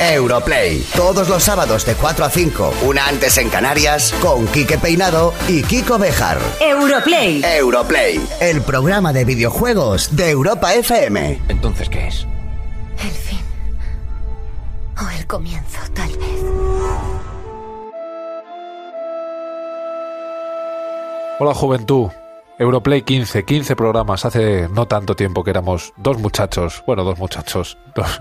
Europlay. Todos los sábados de 4 a 5, una antes en Canarias, con Quique Peinado y Kiko Bejar. Europlay. Europlay, el programa de videojuegos de Europa FM. Entonces, ¿qué es? El fin. O el comienzo, tal vez. Hola juventud, Europlay 15, 15 programas, hace no tanto tiempo que éramos dos muchachos, bueno, dos muchachos, dos,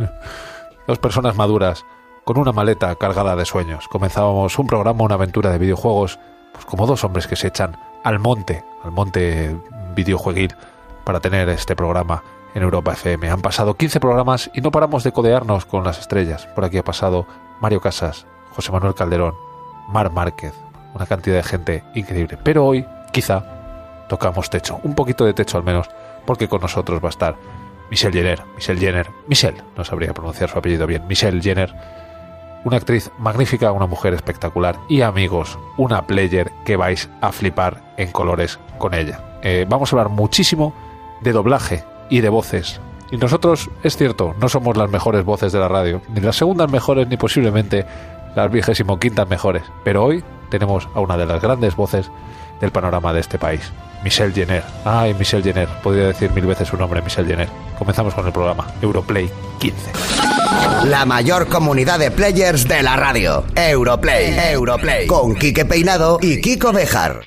dos personas maduras, con una maleta cargada de sueños. Comenzábamos un programa, una aventura de videojuegos, pues como dos hombres que se echan al monte, al monte videojueguil, para tener este programa en Europa FM. Han pasado 15 programas y no paramos de codearnos con las estrellas. Por aquí ha pasado Mario Casas, José Manuel Calderón, Mar Márquez, una cantidad de gente increíble. Pero hoy, quizá, tocamos techo, un poquito de techo al menos, porque con nosotros va a estar Michelle Jenner, Michelle Jenner, Michelle, no sabría pronunciar su apellido bien, Michelle Jenner, una actriz magnífica, una mujer espectacular y amigos, una player que vais a flipar en colores con ella. Eh, vamos a hablar muchísimo de doblaje y de voces. Y nosotros, es cierto, no somos las mejores voces de la radio, ni las segundas mejores, ni posiblemente las vigésimo quintas mejores, pero hoy tenemos a una de las grandes voces del panorama de este país. Michelle Jenner. Ay, Michelle Jenner. Podría decir mil veces su nombre, Michelle Jenner. Comenzamos con el programa Europlay 15. La mayor comunidad de players de la radio. Europlay. Europlay. Con Quique Peinado y Kiko Bejar.